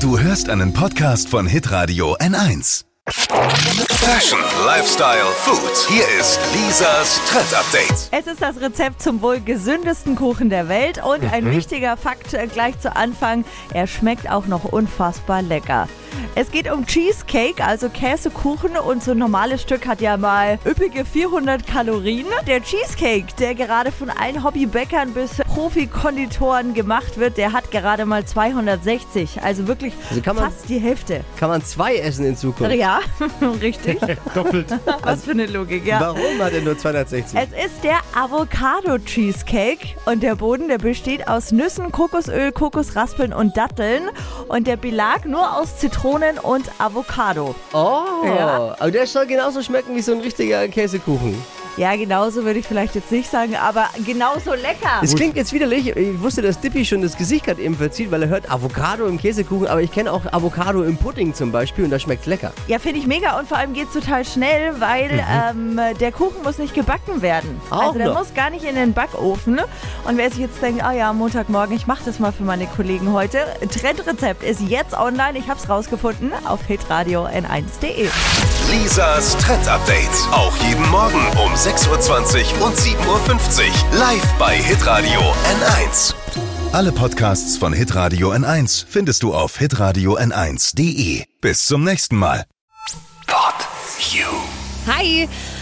Du hörst einen Podcast von Hitradio N1. Fashion, Lifestyle, Food. Hier ist Lisas Trend Update. Es ist das Rezept zum wohl gesündesten Kuchen der Welt und ein wichtiger Fakt äh, gleich zu Anfang, er schmeckt auch noch unfassbar lecker. Es geht um Cheesecake, also Käsekuchen und so ein normales Stück hat ja mal üppige 400 Kalorien. Der Cheesecake, der gerade von allen Hobbybäckern bis Profikonditoren gemacht wird, der hat gerade mal 260, also wirklich Also kann man- fast die Hälfte. Kann man zwei essen in Zukunft? Ja, richtig. Doppelt. Was für eine Logik, ja. Warum hat er nur 260? Es ist der Avocado Cheesecake und der Boden, der besteht aus Nüssen, Kokosöl, Kokosraspeln und Datteln und der Belag nur aus Zitronen und Avocado. oh, Ja. aber der soll genauso schmecken wie so ein richtiger Käsekuchen. Ja, genauso würde ich vielleicht jetzt nicht sagen, aber genauso lecker. Das klingt jetzt widerlich. Ich wusste, dass Dippy schon das Gesicht gerade eben verzieht, weil er hört Avocado im Käsekuchen, aber ich kenne auch Avocado im Pudding zum Beispiel und da schmeckt's lecker. Ja, finde ich mega und vor allem geht es total schnell, weil ähm, der Kuchen muss nicht gebacken werden. Auch also der noch. muss gar nicht in den Backofen. Und wer sich jetzt denkt, ah ja, Montagmorgen, ich mache das mal für meine Kollegen heute. Trendrezept ist jetzt online. Ich habe es rausgefunden auf hitradio n1.de. Lisas Trend Update. Auch jeden Morgen um 6.20 Uhr und 7.50 Uhr. Live bei Hitradio N1. Alle Podcasts von Hitradio N1 findest du auf hitradio n1.de. Bis zum nächsten Mal. Pod You. Hi!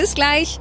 Bis gleich.